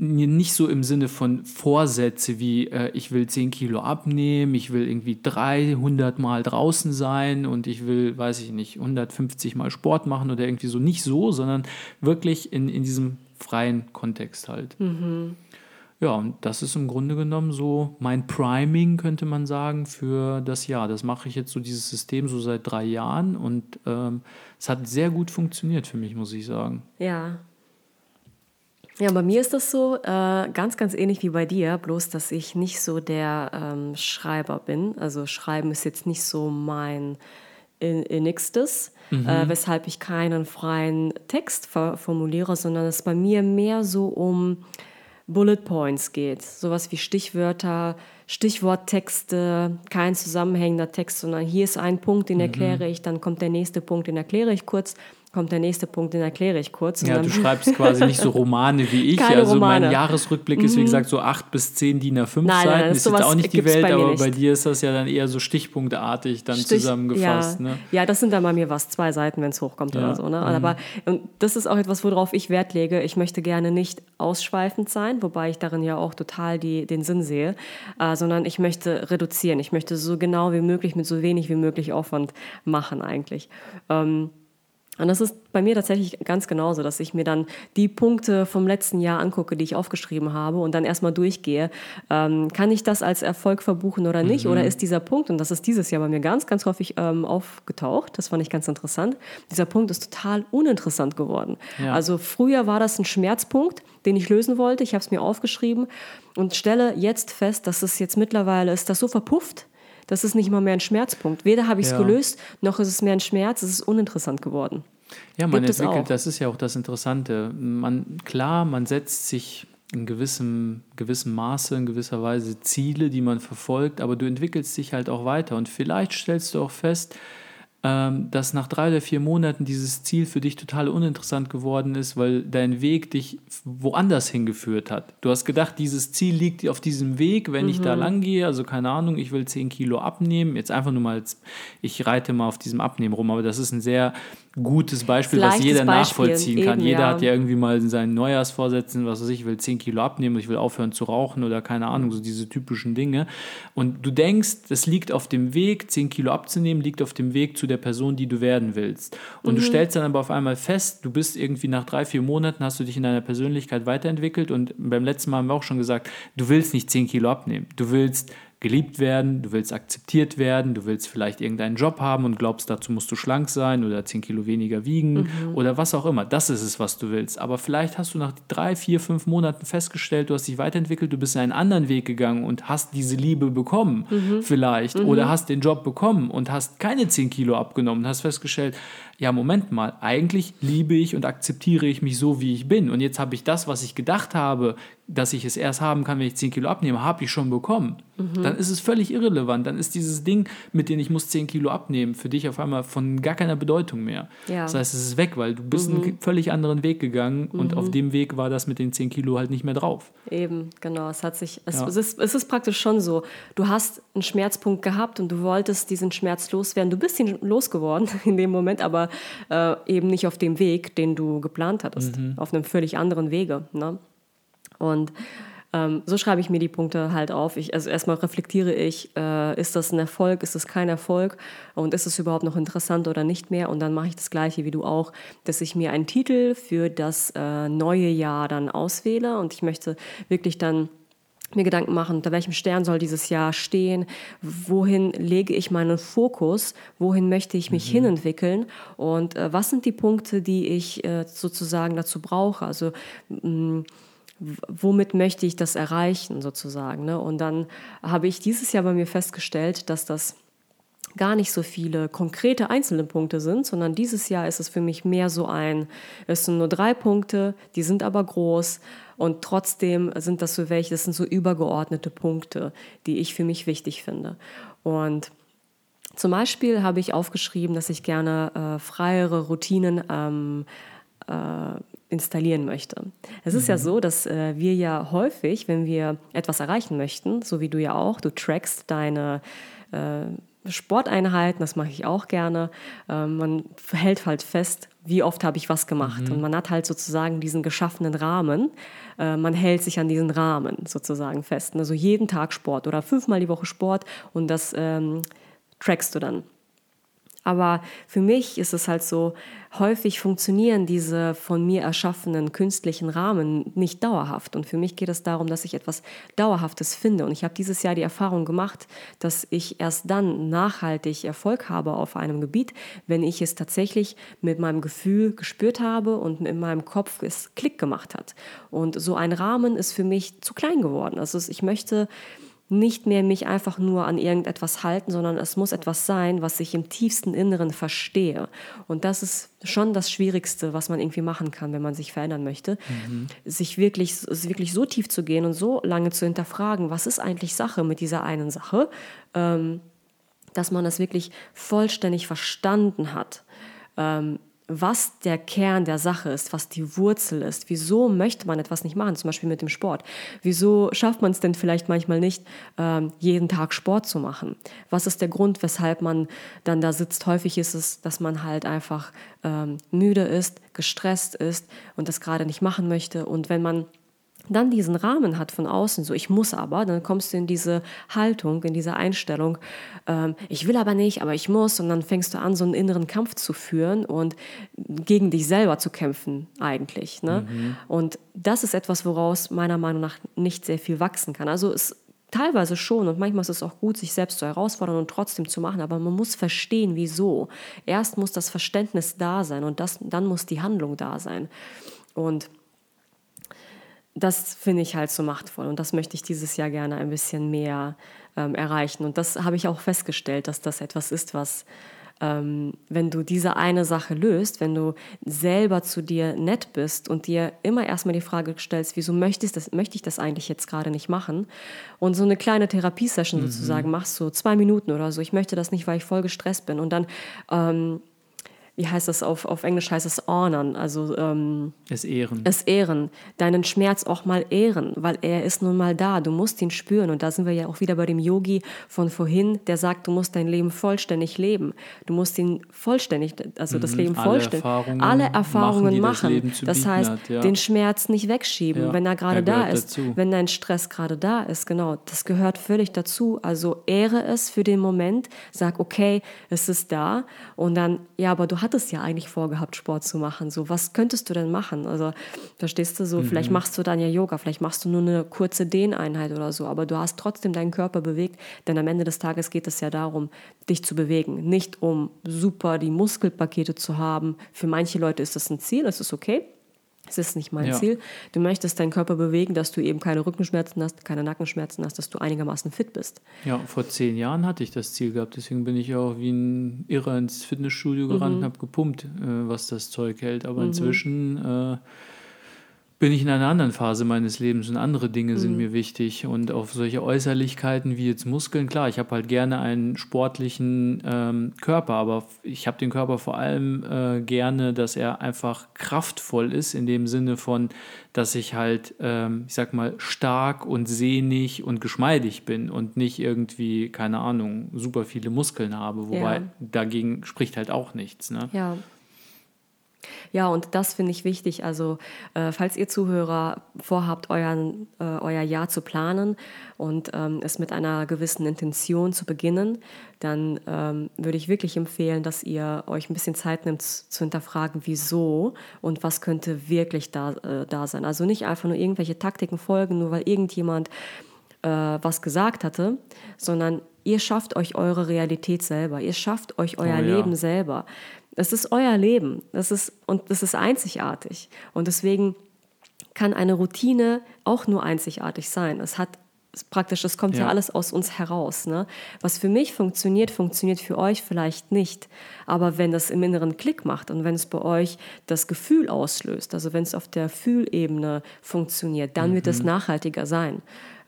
nicht so im Sinne von Vorsätze wie äh, ich will 10 Kilo abnehmen, ich will irgendwie 300 Mal draußen sein und ich will, weiß ich nicht, 150 Mal Sport machen oder irgendwie so. Nicht so, sondern wirklich in, in diesem freien Kontext halt. Mhm. Ja, und das ist im Grunde genommen so mein Priming, könnte man sagen, für das Jahr. Das mache ich jetzt so, dieses System, so seit drei Jahren und ähm, es hat sehr gut funktioniert für mich, muss ich sagen. Ja, ja, bei mir ist das so äh, ganz, ganz ähnlich wie bei dir, bloß dass ich nicht so der ähm, Schreiber bin. Also Schreiben ist jetzt nicht so mein Innigstes, mhm. äh, weshalb ich keinen freien Text formuliere, sondern es bei mir mehr so um Bullet Points geht. Sowas wie Stichwörter, Stichworttexte, kein zusammenhängender Text, sondern hier ist ein Punkt, den mhm. erkläre ich, dann kommt der nächste Punkt, den erkläre ich kurz kommt der nächste Punkt, den erkläre ich kurz. Ja, du schreibst quasi nicht so Romane wie ich. Keine also Romane. mein Jahresrückblick ist, wie mhm. gesagt, so acht bis zehn DIN A5 nein, Seiten. Nein, das ist jetzt auch nicht die Welt, bei aber nicht. bei dir ist das ja dann eher so stichpunktartig dann Stich, zusammengefasst. Ja. Ne? ja, das sind dann bei mir was, zwei Seiten, wenn es hochkommt ja. oder so. Ne? Mhm. Aber und das ist auch etwas, worauf ich Wert lege. Ich möchte gerne nicht ausschweifend sein, wobei ich darin ja auch total die, den Sinn sehe, äh, sondern ich möchte reduzieren. Ich möchte so genau wie möglich mit so wenig wie möglich Aufwand machen eigentlich. Ähm, und das ist bei mir tatsächlich ganz genauso, dass ich mir dann die Punkte vom letzten Jahr angucke, die ich aufgeschrieben habe und dann erstmal durchgehe. Ähm, kann ich das als Erfolg verbuchen oder nicht? Mhm. Oder ist dieser Punkt, und das ist dieses Jahr bei mir ganz, ganz häufig ähm, aufgetaucht, das fand ich ganz interessant, dieser Punkt ist total uninteressant geworden. Ja. Also früher war das ein Schmerzpunkt, den ich lösen wollte. Ich habe es mir aufgeschrieben und stelle jetzt fest, dass es jetzt mittlerweile ist das so verpufft, das ist nicht mal mehr ein Schmerzpunkt. Weder habe ich es ja. gelöst, noch ist es mehr ein Schmerz, es ist uninteressant geworden. Ja, man Gibt entwickelt, das ist ja auch das Interessante. Man, klar, man setzt sich in gewissem, gewissem Maße, in gewisser Weise Ziele, die man verfolgt, aber du entwickelst dich halt auch weiter. Und vielleicht stellst du auch fest, dass nach drei oder vier Monaten dieses Ziel für dich total uninteressant geworden ist, weil dein Weg dich woanders hingeführt hat. Du hast gedacht, dieses Ziel liegt auf diesem Weg, wenn mhm. ich da mhm. lang gehe, also keine Ahnung, ich will 10 Kilo abnehmen, jetzt einfach nur mal, ich reite mal auf diesem Abnehmen rum, aber das ist ein sehr gutes Beispiel, was jeder Beispiel. nachvollziehen kann. Eben, Jeder ja. hat ja irgendwie mal in seinen Neujahrsvorsätzen, was weiß ich, ich will 10 Kilo abnehmen, ich will aufhören zu rauchen oder keine Ahnung, so diese typischen Dinge. Und du denkst, das liegt auf dem Weg, 10 Kilo abzunehmen, liegt auf dem Weg zu der Person, die du werden willst. Und mhm. du stellst dann aber auf einmal fest, du bist irgendwie nach drei, vier Monaten, hast du dich in deiner Persönlichkeit weiterentwickelt und beim letzten Mal haben wir auch schon gesagt, du willst nicht 10 Kilo abnehmen. Du willst geliebt werden, du willst akzeptiert werden, du willst vielleicht irgendeinen Job haben und glaubst, dazu musst du schlank sein oder 10 Kilo weniger wiegen mhm. oder was auch immer. Das ist es, was du willst. Aber vielleicht hast du nach drei, vier, fünf Monaten festgestellt, du hast dich weiterentwickelt, du bist in einen anderen Weg gegangen und hast diese Liebe bekommen, mhm. vielleicht. Mhm. Oder hast den Job bekommen und hast keine 10 Kilo abgenommen und hast festgestellt, ja, Moment mal, eigentlich liebe ich und akzeptiere ich mich so, wie ich bin. Und jetzt habe ich das, was ich gedacht habe, dass ich es erst haben kann, wenn ich 10 Kilo abnehme, habe ich schon bekommen. Mhm. Dann ist es völlig irrelevant. Dann ist dieses Ding, mit dem ich muss 10 Kilo abnehmen, für dich auf einmal von gar keiner Bedeutung mehr. Ja. Das heißt, es ist weg, weil du bist mhm. einen völlig anderen Weg gegangen mhm. und auf dem Weg war das mit den 10 Kilo halt nicht mehr drauf. Eben, genau. Es hat sich, es, ja. es, ist, es ist praktisch schon so. Du hast einen Schmerzpunkt gehabt und du wolltest diesen Schmerz loswerden. Du bist ihn losgeworden in dem Moment, aber äh, eben nicht auf dem Weg, den du geplant hattest. Mhm. Auf einem völlig anderen Wege. Ne? Und ähm, so schreibe ich mir die Punkte halt auf. Ich, also erstmal reflektiere ich, äh, ist das ein Erfolg, ist das kein Erfolg und ist es überhaupt noch interessant oder nicht mehr? Und dann mache ich das gleiche wie du auch, dass ich mir einen Titel für das äh, neue Jahr dann auswähle und ich möchte wirklich dann mir Gedanken machen, unter welchem Stern soll dieses Jahr stehen, wohin lege ich meinen Fokus, wohin möchte ich mich mhm. hinentwickeln und äh, was sind die Punkte, die ich äh, sozusagen dazu brauche. Also mh, mm, womit möchte ich das erreichen sozusagen. Ne? Und dann habe ich dieses Jahr bei mir festgestellt, dass das gar nicht so viele konkrete einzelne Punkte sind, sondern dieses Jahr ist es für mich mehr so ein, es sind nur drei Punkte, die sind aber groß und trotzdem sind das so welche, das sind so übergeordnete Punkte, die ich für mich wichtig finde. Und zum Beispiel habe ich aufgeschrieben, dass ich gerne äh, freiere Routinen ähm, äh, installieren möchte. Es ist mhm. ja so, dass äh, wir ja häufig, wenn wir etwas erreichen möchten, so wie du ja auch, du trackst deine äh, Sporteinheiten, das mache ich auch gerne. Äh, man hält halt fest, wie oft habe ich was gemacht. Mhm. Und man hat halt sozusagen diesen geschaffenen Rahmen. Äh, man hält sich an diesen Rahmen sozusagen fest. Also jeden Tag Sport oder fünfmal die Woche Sport und das ähm, trackst du dann. Aber für mich ist es halt so, häufig funktionieren diese von mir erschaffenen künstlichen Rahmen nicht dauerhaft. Und für mich geht es darum, dass ich etwas Dauerhaftes finde. Und ich habe dieses Jahr die Erfahrung gemacht, dass ich erst dann nachhaltig Erfolg habe auf einem Gebiet, wenn ich es tatsächlich mit meinem Gefühl gespürt habe und in meinem Kopf es Klick gemacht hat. Und so ein Rahmen ist für mich zu klein geworden. Also ich möchte nicht mehr mich einfach nur an irgendetwas halten, sondern es muss etwas sein, was ich im tiefsten Inneren verstehe. Und das ist schon das Schwierigste, was man irgendwie machen kann, wenn man sich verändern möchte. Mhm. Sich wirklich, wirklich so tief zu gehen und so lange zu hinterfragen, was ist eigentlich Sache mit dieser einen Sache, ähm, dass man das wirklich vollständig verstanden hat. Ähm, was der Kern der Sache ist, was die Wurzel ist. Wieso möchte man etwas nicht machen, zum Beispiel mit dem Sport? Wieso schafft man es denn vielleicht manchmal nicht, ähm, jeden Tag Sport zu machen? Was ist der Grund, weshalb man dann da sitzt? Häufig ist es, dass man halt einfach ähm, müde ist, gestresst ist und das gerade nicht machen möchte. Und wenn man dann diesen Rahmen hat von außen, so ich muss aber, dann kommst du in diese Haltung, in diese Einstellung, ähm, ich will aber nicht, aber ich muss, und dann fängst du an, so einen inneren Kampf zu führen und gegen dich selber zu kämpfen eigentlich. Ne? Mhm. Und das ist etwas, woraus meiner Meinung nach nicht sehr viel wachsen kann. Also es teilweise schon und manchmal ist es auch gut, sich selbst zu herausfordern und trotzdem zu machen, aber man muss verstehen, wieso. Erst muss das Verständnis da sein und das, dann muss die Handlung da sein. Und das finde ich halt so machtvoll und das möchte ich dieses Jahr gerne ein bisschen mehr ähm, erreichen. Und das habe ich auch festgestellt, dass das etwas ist, was, ähm, wenn du diese eine Sache löst, wenn du selber zu dir nett bist und dir immer erstmal die Frage stellst, wieso möchte ich das, möchte ich das eigentlich jetzt gerade nicht machen? Und so eine kleine Therapiesession mhm. sozusagen machst, so zwei Minuten oder so. Ich möchte das nicht, weil ich voll gestresst bin. Und dann ähm, wie heißt das auf, auf Englisch heißt es honern, also ähm, es ehren. Es ehren, deinen Schmerz auch mal ehren, weil er ist nun mal da, du musst ihn spüren und da sind wir ja auch wieder bei dem Yogi von vorhin, der sagt, du musst dein Leben vollständig leben, du musst ihn vollständig, also das mhm, Leben alle vollständig, Erfahrungen alle Erfahrungen machen, machen. das, das heißt, hat, ja. den Schmerz nicht wegschieben, ja, wenn er gerade da ist, dazu. wenn dein Stress gerade da ist, genau, das gehört völlig dazu, also ehre es für den Moment, sag, okay, es ist da und dann, ja, aber du hast hattest ja eigentlich vorgehabt, Sport zu machen. So, was könntest du denn machen? Also, verstehst du so, mhm. vielleicht machst du dann ja Yoga, vielleicht machst du nur eine kurze Dehneinheit oder so, aber du hast trotzdem deinen Körper bewegt, denn am Ende des Tages geht es ja darum, dich zu bewegen. Nicht um super die Muskelpakete zu haben. Für manche Leute ist das ein Ziel, das ist okay. Es ist nicht mein ja. Ziel. Du möchtest deinen Körper bewegen, dass du eben keine Rückenschmerzen hast, keine Nackenschmerzen hast, dass du einigermaßen fit bist. Ja, vor zehn Jahren hatte ich das Ziel gehabt. Deswegen bin ich auch wie ein Irrer ins Fitnessstudio gerannt mhm. und habe gepumpt, äh, was das Zeug hält. Aber mhm. inzwischen äh, bin ich in einer anderen Phase meines Lebens und andere Dinge mhm. sind mir wichtig. Und auf solche Äußerlichkeiten wie jetzt Muskeln, klar, ich habe halt gerne einen sportlichen ähm, Körper, aber ich habe den Körper vor allem äh, gerne, dass er einfach kraftvoll ist, in dem Sinne von, dass ich halt, ähm, ich sag mal, stark und sehnig und geschmeidig bin und nicht irgendwie, keine Ahnung, super viele Muskeln habe. Wobei ja. dagegen spricht halt auch nichts. Ne? Ja. Ja, und das finde ich wichtig. Also, äh, falls ihr Zuhörer vorhabt, euren, äh, euer Jahr zu planen und ähm, es mit einer gewissen Intention zu beginnen, dann ähm, würde ich wirklich empfehlen, dass ihr euch ein bisschen Zeit nimmt zu hinterfragen, wieso und was könnte wirklich da, äh, da sein. Also nicht einfach nur irgendwelche Taktiken folgen, nur weil irgendjemand äh, was gesagt hatte, sondern ihr schafft euch eure Realität selber, ihr schafft euch euer oh, ja. Leben selber. Es ist euer Leben. Das ist, und das ist einzigartig. Und deswegen kann eine Routine auch nur einzigartig sein. Es hat praktisch, das kommt ja, ja alles aus uns heraus. Ne? Was für mich funktioniert, funktioniert für euch vielleicht nicht. Aber wenn das im Inneren Klick macht und wenn es bei euch das Gefühl auslöst, also wenn es auf der Fühlebene funktioniert, dann mhm. wird es nachhaltiger sein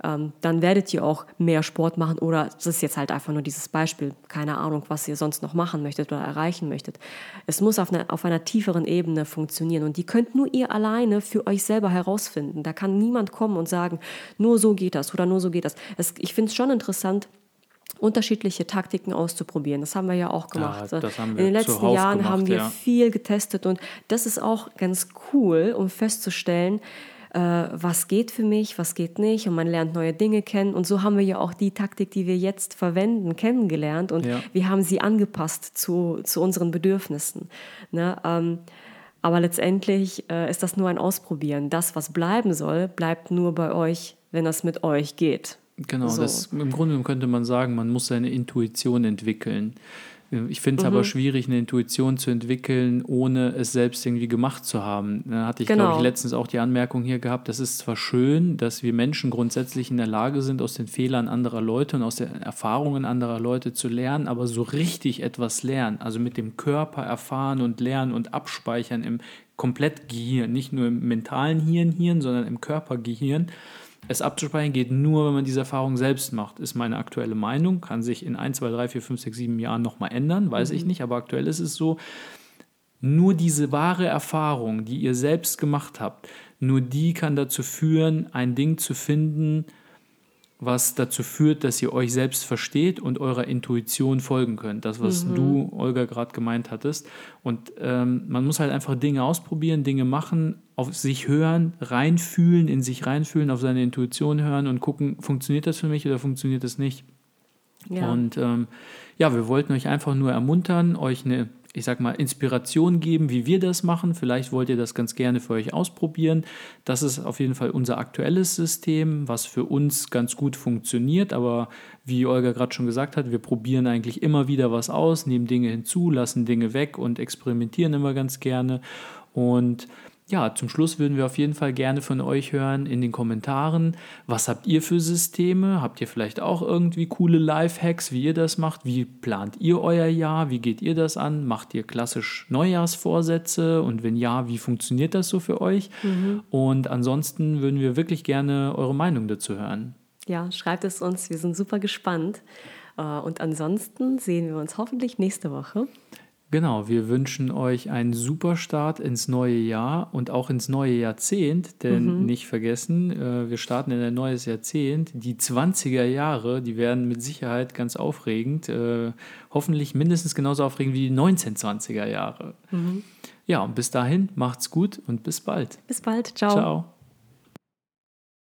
ähm, dann werdet ihr auch mehr Sport machen oder das ist jetzt halt einfach nur dieses Beispiel, keine Ahnung, was ihr sonst noch machen möchtet oder erreichen möchtet. Es muss auf, eine, auf einer tieferen Ebene funktionieren und die könnt nur ihr alleine für euch selber herausfinden. Da kann niemand kommen und sagen, nur so geht das oder nur so geht das. Es, ich finde es schon interessant, unterschiedliche Taktiken auszuprobieren. Das haben wir ja auch gemacht. Ja, In den letzten Jahren gemacht, haben wir ja. viel getestet und das ist auch ganz cool, um festzustellen, äh, was geht für mich, was geht nicht und man lernt neue Dinge kennen und so haben wir ja auch die Taktik, die wir jetzt verwenden, kennengelernt und Ja. wir haben sie angepasst zu, zu unseren Bedürfnissen. Ne? Ähm, aber letztendlich äh, ist das nur ein Ausprobieren. Das, was bleiben soll, bleibt nur bei euch, wenn das mit euch geht. Genau, So. das, im Grunde könnte man sagen, man muss seine Intuition entwickeln. Ich finde es Mhm. aber schwierig, eine Intuition zu entwickeln, ohne es selbst irgendwie gemacht zu haben. Da hatte ich, Genau. glaube ich, letztens auch die Anmerkung hier gehabt, das ist zwar schön, dass wir Menschen grundsätzlich in der Lage sind, aus den Fehlern anderer Leute und aus den Erfahrungen anderer Leute zu lernen, aber so richtig etwas lernen, also mit dem Körper erfahren und lernen und abspeichern im Komplettgehirn, nicht nur im mentalen Hirn, Hirn, sondern im Körpergehirn, es abzuspeichern geht nur, wenn man diese Erfahrung selbst macht, ist meine aktuelle Meinung. Kann sich in 1, 2, 3, 4, 5, 6, 7 Jahren nochmal ändern, weiß ich nicht, aber aktuell ist es so. Nur diese wahre Erfahrung, die ihr selbst gemacht habt, nur die kann dazu führen, ein Ding zu finden, was dazu führt, dass ihr euch selbst versteht und eurer Intuition folgen könnt. Das, was du, Olga, gerade gemeint hattest. Und ähm, man muss halt einfach Dinge ausprobieren, Dinge machen, auf sich hören, reinfühlen, in sich reinfühlen, auf seine Intuition hören und gucken, funktioniert das für mich oder funktioniert das nicht. Ja. Und ähm, ja, wir wollten euch einfach nur ermuntern, euch eine, ich sag mal, Inspiration geben, wie wir das machen. Vielleicht wollt ihr das ganz gerne für euch ausprobieren. Das ist auf jeden Fall unser aktuelles System, was für uns ganz gut funktioniert. Aber wie Olga gerade schon gesagt hat, wir probieren eigentlich immer wieder was aus, nehmen Dinge hinzu, lassen Dinge weg und experimentieren immer ganz gerne. Und ja, zum Schluss würden wir auf jeden Fall gerne von euch hören in den Kommentaren. Was habt ihr für Systeme? Habt ihr vielleicht auch irgendwie coole Lifehacks, wie ihr das macht? Wie plant ihr euer Jahr? Wie geht ihr das an? Macht ihr klassisch Neujahrsvorsätze? Und wenn ja, wie funktioniert das so für euch? Und ansonsten würden wir wirklich gerne eure Meinung dazu hören. ja, schreibt es uns, wir sind super gespannt. Äh, Und ansonsten sehen wir uns hoffentlich nächste Woche. Genau, wir wünschen euch einen super Start ins neue Jahr und auch ins neue Jahrzehnt, denn nicht vergessen, äh, wir starten in ein neues Jahrzehnt. Die 20er Jahre, die werden mit Sicherheit ganz aufregend, äh, hoffentlich mindestens genauso aufregend wie die 1920er Jahre. Ja, und bis dahin macht's gut und bis bald. Bis bald. Ciao. Ciao.